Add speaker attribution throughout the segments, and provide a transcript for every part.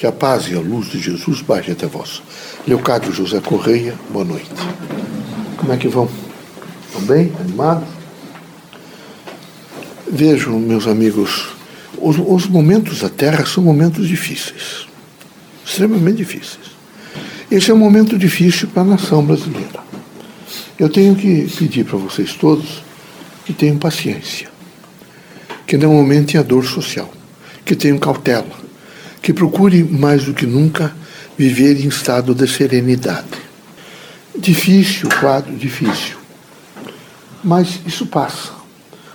Speaker 1: Que a paz e a luz de Jesus baixe até vós. Leocádio José Correia, boa noite. Como é que vão? Estão bem? Animados? Vejam, meus amigos, os, os momentos da Terra são momentos difíceis. Extremamente difíceis. Esse é um momento difícil para a nação brasileira. Eu tenho que pedir para vocês todos que tenham paciência, que não aumentem a dor social, que tenham cautela, que procure mais do que nunca viver em estado de serenidade. Difícil, quadro difícil. Mas isso passa.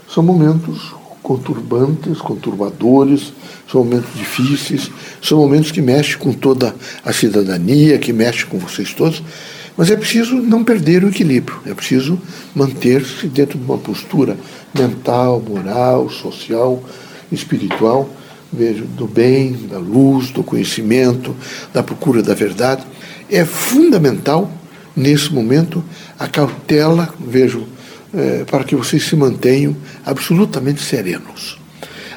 Speaker 1: São momentos conturbantes, conturbadores, são momentos difíceis, são momentos que mexem com toda a cidadania, que mexem com vocês todos, mas é preciso não perder o equilíbrio, é preciso manter-se dentro de uma postura mental, moral, social, espiritual, vejo, do bem, da luz, do conhecimento, da procura da verdade. É fundamental, nesse momento, a cautela, vejo, é, para que vocês se mantenham absolutamente serenos.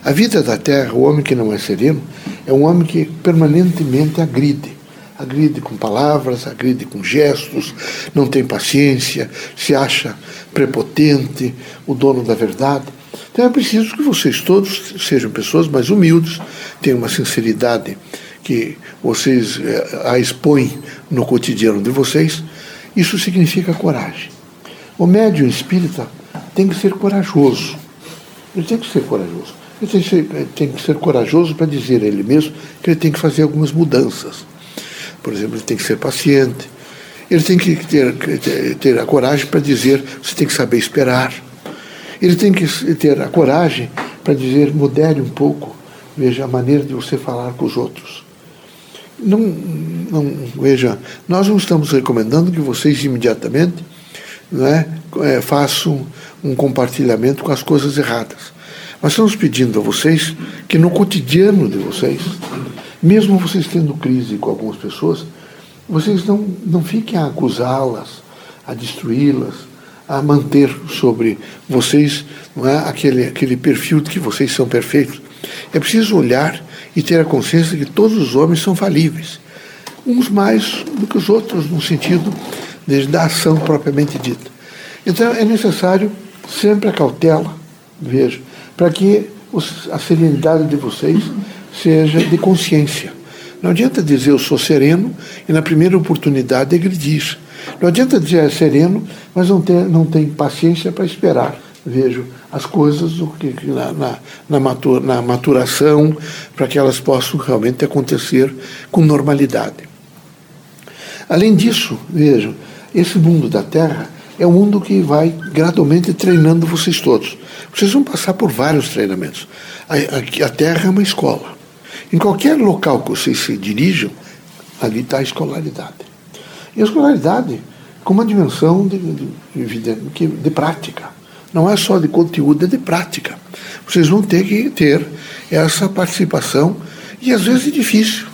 Speaker 1: A vida da Terra, o homem que não é sereno, é um homem que permanentemente agride. Agride com palavras, agride com gestos, não tem paciência, se acha prepotente, o dono da verdade. Então é preciso que vocês todos sejam pessoas mais humildes, tenham uma sinceridade que vocês eh, a expõem no cotidiano de vocês. Isso significa coragem. O médium espírita tem que ser corajoso. Ele tem que ser corajoso. Ele tem que ser, tem que ser corajoso para dizer a ele mesmo que ele tem que fazer algumas mudanças. Por exemplo, ele tem que ser paciente. Ele tem que ter, ter a coragem para dizer: você tem que saber esperar ele tem que ter a coragem para dizer, modere um pouco, veja a maneira de você falar com os outros. Não, não, veja, nós não estamos recomendando que vocês imediatamente não é, é, façam um compartilhamento com as coisas erradas. Mas estamos pedindo a vocês que no cotidiano de vocês, mesmo vocês tendo crise com algumas pessoas, vocês não, não fiquem a acusá-las, a destruí-las, a manter sobre vocês não é, aquele, aquele perfil de que vocês são perfeitos. É preciso olhar e ter a consciência de que todos os homens são falíveis, uns mais do que os outros, no sentido de, da ação propriamente dita. Então é necessário sempre a cautela, veja, para que a serenidade de vocês seja de consciência. Não adianta dizer eu sou sereno e na primeira oportunidade agredir. Não adianta dizer sereno, mas não, ter, não tem paciência para esperar. Vejo as coisas na, na, na, na maturação, para que elas possam realmente acontecer com normalidade. Além disso, vejam, esse mundo da Terra é um mundo que vai gradualmente treinando vocês todos. Vocês vão passar por vários treinamentos. A, a, a Terra é uma escola. Em qualquer local que vocês se dirijam, ali está a escolaridade. E a escolaridade com uma dimensão de, de, de, de prática. Não é só de conteúdo, é de prática. Vocês vão ter que ter essa participação, e às vezes é difícil,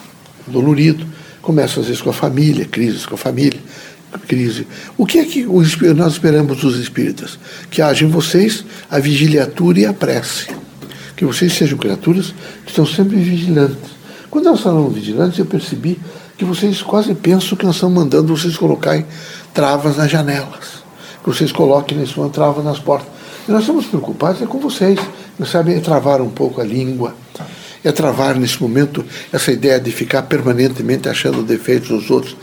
Speaker 1: dolorido. Começa às vezes com a família, crises com a família, crise. O que é que nós esperamos dos espíritas? Que haja em vocês a vigiliatura e a prece. Que vocês sejam criaturas que estão sempre vigilantes. Quando nós falamos vigilantes, eu percebi que vocês quase pensam que nós estamos mandando vocês colocarem travas nas janelas, que vocês coloquem nesse momento travas nas portas. E nós estamos preocupados é com vocês. Não sabem é travar um pouco a língua, é travar nesse momento essa ideia de ficar permanentemente achando defeitos dos outros,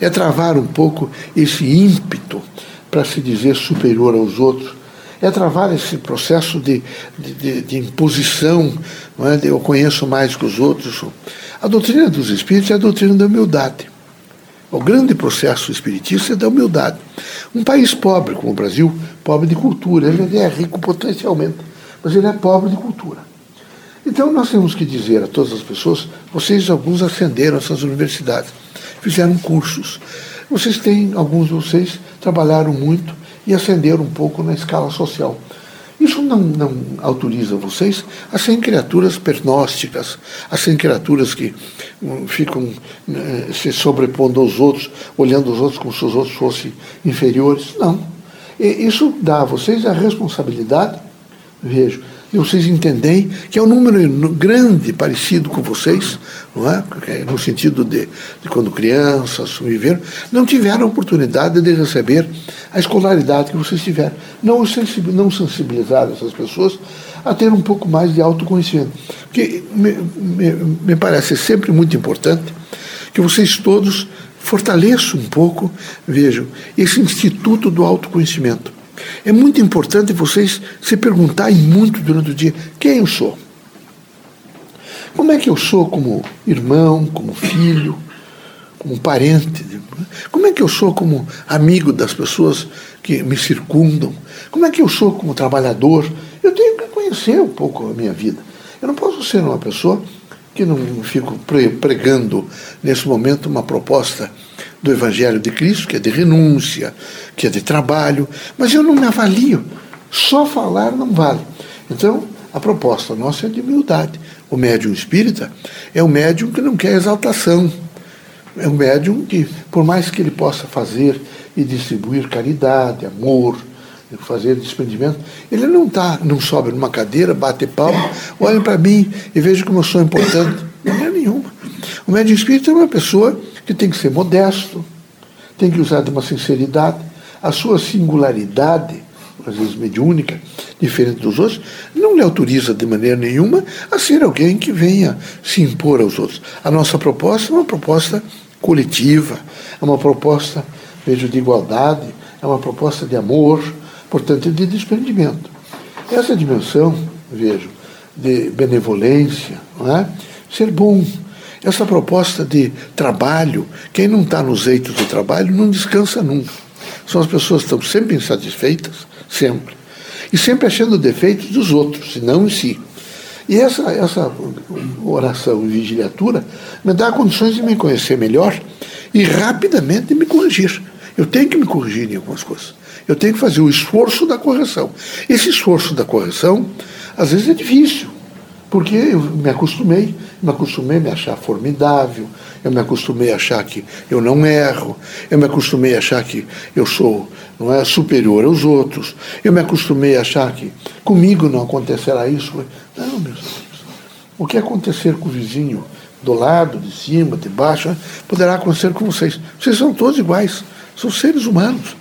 Speaker 1: é travar um pouco esse ímpeto para se dizer superior aos outros, é travar esse processo de, de, de, de imposição, não é? eu conheço mais que os outros. A doutrina dos espíritos é a doutrina da humildade. O grande processo espiritista é da humildade. Um país pobre como o Brasil, pobre de cultura, ele é rico potencialmente, mas ele é pobre de cultura. Então nós temos que dizer a todas as pessoas: vocês, alguns, ascenderam essas universidades, fizeram cursos. Vocês têm, alguns de vocês, trabalharam muito e ascenderam um pouco na escala social. Isso não, não autoriza vocês a serem criaturas pernósticas, a serem criaturas que hum, ficam eh, se sobrepondo aos outros, olhando os outros como se os outros fossem inferiores. Não. E isso dá a vocês a responsabilidade, vejo, vocês entendem que é um número grande parecido com vocês, não é? no sentido de, de quando crianças viveram, não tiveram oportunidade de receber a escolaridade que vocês tiveram. Não, não sensibilizar essas pessoas a ter um pouco mais de autoconhecimento. Porque me, me, me parece sempre muito importante que vocês todos fortaleçam um pouco, vejam, esse instituto do autoconhecimento. É muito importante vocês se perguntarem muito durante o dia quem eu sou. Como é que eu sou como irmão, como filho, como parente? Como é que eu sou como amigo das pessoas que me circundam? Como é que eu sou como trabalhador? Eu tenho que conhecer um pouco a minha vida. Eu não posso ser uma pessoa que não fico pregando nesse momento uma proposta do Evangelho de Cristo, que é de renúncia, que é de trabalho, mas eu não me avalio. Só falar não vale. Então, a proposta nossa é de humildade. O médium espírita é um médium que não quer exaltação. É um médium que, por mais que ele possa fazer e distribuir caridade, amor, fazer desprendimento, ele não tá, não sobe numa cadeira, bate palma, olha para mim e veja como eu sou importante. Não é nenhuma. O médium espírita é uma pessoa que tem que ser modesto, tem que usar de uma sinceridade, a sua singularidade, às vezes mediúnica, diferente dos outros, não lhe autoriza de maneira nenhuma a ser alguém que venha se impor aos outros. A nossa proposta é uma proposta coletiva, é uma proposta, vejo, de igualdade, é uma proposta de amor, portanto, de desprendimento. Essa dimensão, vejo, de benevolência, não é? ser bom, essa proposta de trabalho, quem não está nos eitos do trabalho não descansa nunca. São as pessoas que estão sempre insatisfeitas, sempre. E sempre achando defeitos dos outros, e não em si. E essa, essa oração e vigiliatura me dá condições de me conhecer melhor e rapidamente me corrigir. Eu tenho que me corrigir em algumas coisas. Eu tenho que fazer o esforço da correção. Esse esforço da correção, às vezes, é difícil. Porque eu me acostumei, me acostumei a me achar formidável, eu me acostumei a achar que eu não erro, eu me acostumei a achar que eu sou não é, superior aos outros, eu me acostumei a achar que comigo não acontecerá isso. Não, meus amigos. O que acontecer com o vizinho do lado, de cima, de baixo, poderá acontecer com vocês. Vocês são todos iguais, são seres humanos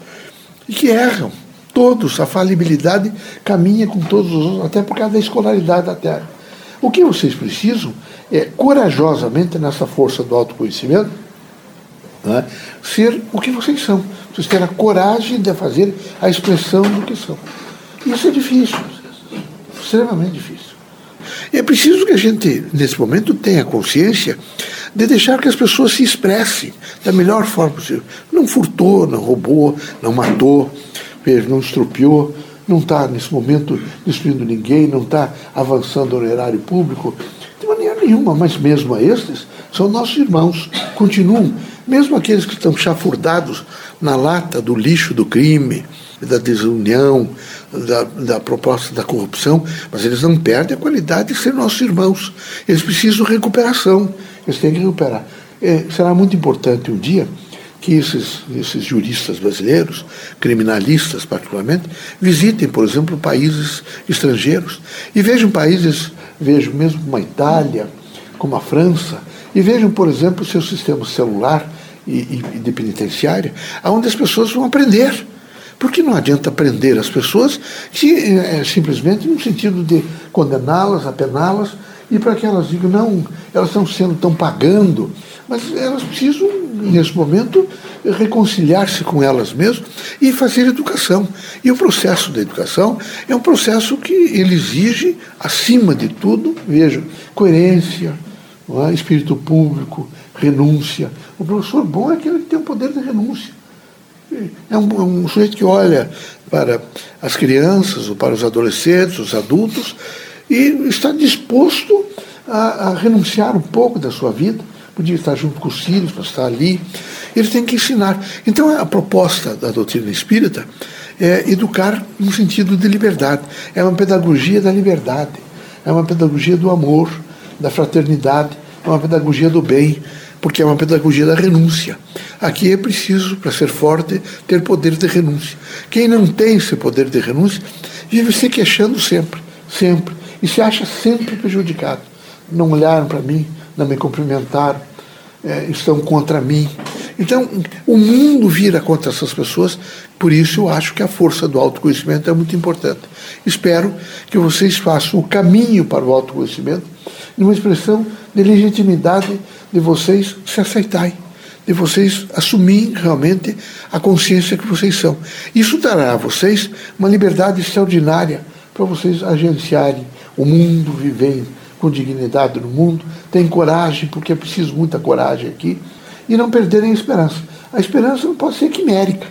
Speaker 1: e que erram. Todos, a falibilidade caminha com todos os outros, até por causa da escolaridade da Terra. O que vocês precisam é, corajosamente, nessa força do autoconhecimento, né, ser o que vocês são. Vocês terem a coragem de fazer a expressão do que são. Isso é difícil, extremamente difícil. É preciso que a gente, nesse momento, tenha consciência de deixar que as pessoas se expressem da melhor forma possível. Não furtou, não roubou, não matou, não estrupiou, não está, nesse momento, destruindo ninguém, não está avançando no erário público, de maneira nenhuma, mas mesmo a estes, são nossos irmãos, continuam, mesmo aqueles que estão chafurdados na lata do lixo do crime, da desunião, da, da proposta da corrupção, mas eles não perdem a qualidade de ser nossos irmãos. Eles precisam de recuperação, eles têm que recuperar. É, será muito importante um dia que esses, esses juristas brasileiros, criminalistas particularmente, visitem, por exemplo, países estrangeiros e vejam países, vejam mesmo como a Itália, como a França, e vejam, por exemplo, seu sistema celular e, e de penitenciária, onde as pessoas vão aprender. Porque não adianta prender as pessoas se, é, simplesmente no sentido de condená-las, apená-las, e para que elas digam, não, elas estão sendo, estão pagando, mas elas precisam, nesse momento, reconciliar-se com elas mesmas e fazer educação. E o processo da educação é um processo que ele exige, acima de tudo, veja, coerência, é? espírito público, renúncia. O professor bom é aquele que tem o poder de renúncia. É um, é um sujeito que olha para as crianças, ou para os adolescentes, os adultos, e está disposto a, a renunciar um pouco da sua vida, podia estar junto com os filhos, para estar ali. Ele tem que ensinar. Então, a proposta da doutrina espírita é educar no sentido de liberdade. É uma pedagogia da liberdade, é uma pedagogia do amor, da fraternidade, é uma pedagogia do bem, porque é uma pedagogia da renúncia. Aqui é preciso, para ser forte, ter poder de renúncia. Quem não tem esse poder de renúncia vive se queixando sempre sempre, e se acha sempre prejudicado. Não olharam para mim, não me cumprimentaram, é, estão contra mim. Então, o mundo vira contra essas pessoas, por isso eu acho que a força do autoconhecimento é muito importante. Espero que vocês façam o caminho para o autoconhecimento numa expressão de legitimidade de vocês se aceitarem, de vocês assumirem realmente a consciência que vocês são. Isso dará a vocês uma liberdade extraordinária para vocês agenciarem o mundo, viverem com dignidade no mundo, tenham coragem, porque é preciso muita coragem aqui, e não perderem a esperança. A esperança não pode ser quimérica.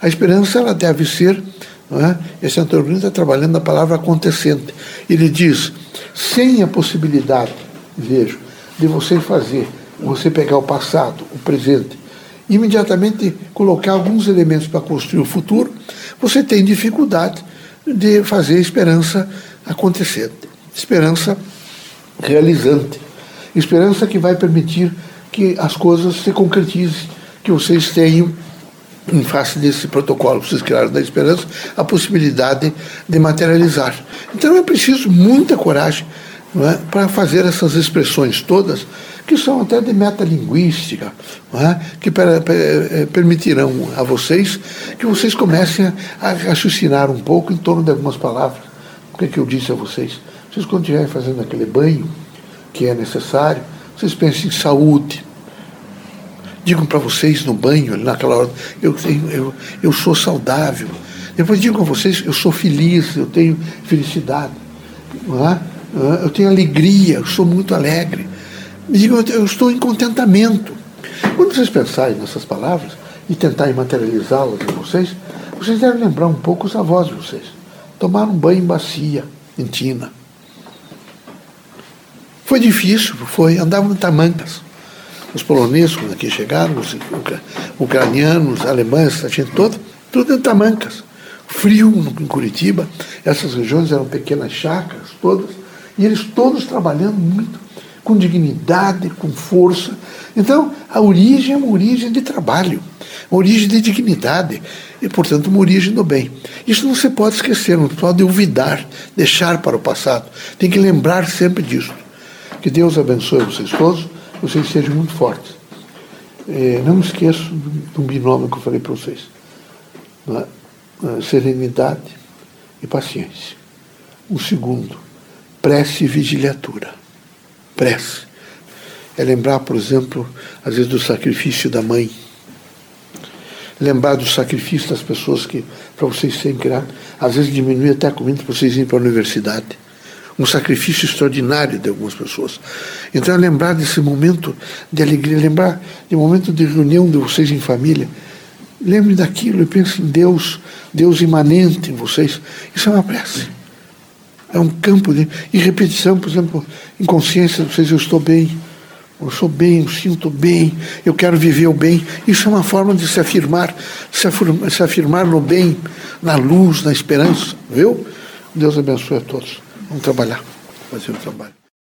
Speaker 1: A esperança ela deve ser, não é? esse Antônio está trabalhando na palavra acontecente. Ele diz, sem a possibilidade, vejo, de você fazer, você pegar o passado, o presente, imediatamente colocar alguns elementos para construir o futuro, você tem dificuldade de fazer esperança acontecente. Esperança realizante. Esperança que vai permitir que as coisas se concretizem, que vocês tenham, em face desse protocolo que vocês criaram da esperança, a possibilidade de materializar. Então é preciso muita coragem é, para fazer essas expressões todas, que são até de metalinguística, é, que per, per, eh, permitirão a vocês que vocês comecem a raciocinar um pouco em torno de algumas palavras. O que, é que eu disse a vocês? Vocês, quando estiverem fazendo aquele banho que é necessário, vocês pensem em saúde. Digam para vocês no banho, naquela hora, eu, eu, eu sou saudável. Depois digam a vocês, eu sou feliz, eu tenho felicidade. É? Eu tenho alegria, eu sou muito alegre. Digam, eu estou em contentamento. Quando vocês pensarem nessas palavras e tentarem materializá-las em vocês, vocês devem lembrar um pouco os avós de vocês. Tomaram um banho em bacia, em tina. Foi difícil, foi, andavam tamancas. Os poloneses, quando aqui chegaram, os ucranianos, os alemães, a gente toda, tudo em tamancas. Frio em Curitiba, essas regiões eram pequenas chácaras todas, e eles todos trabalhando muito, com dignidade, com força. Então, a origem é uma origem de trabalho, uma origem de dignidade, e, portanto, uma origem do bem. Isso não se pode esquecer, não pode olvidar, deixar para o passado. Tem que lembrar sempre disso. Que Deus abençoe vocês todos, vocês sejam muito fortes. É, não me esqueço um binômio que eu falei para vocês: é? É, serenidade e paciência. O segundo, prece e vigiliatura. Prece. É lembrar, por exemplo, às vezes do sacrifício da mãe. Lembrar do sacrifício das pessoas que, para vocês serem criados, às vezes diminui até a comida para vocês irem para a universidade um sacrifício extraordinário de algumas pessoas. Então, é lembrar desse momento de alegria, lembrar de momento de reunião de vocês em família. Lembre daquilo e pense em Deus, Deus imanente em vocês. Isso é uma prece. É um campo de e repetição, por exemplo, em consciência de vocês, eu estou bem, eu sou bem, eu sinto bem, eu quero viver o bem. Isso é uma forma de se afirmar, se afirmar, se afirmar no bem, na luz, na esperança. Viu? Deus abençoe a todos. Vamos trabalhar, fazer o trabalho.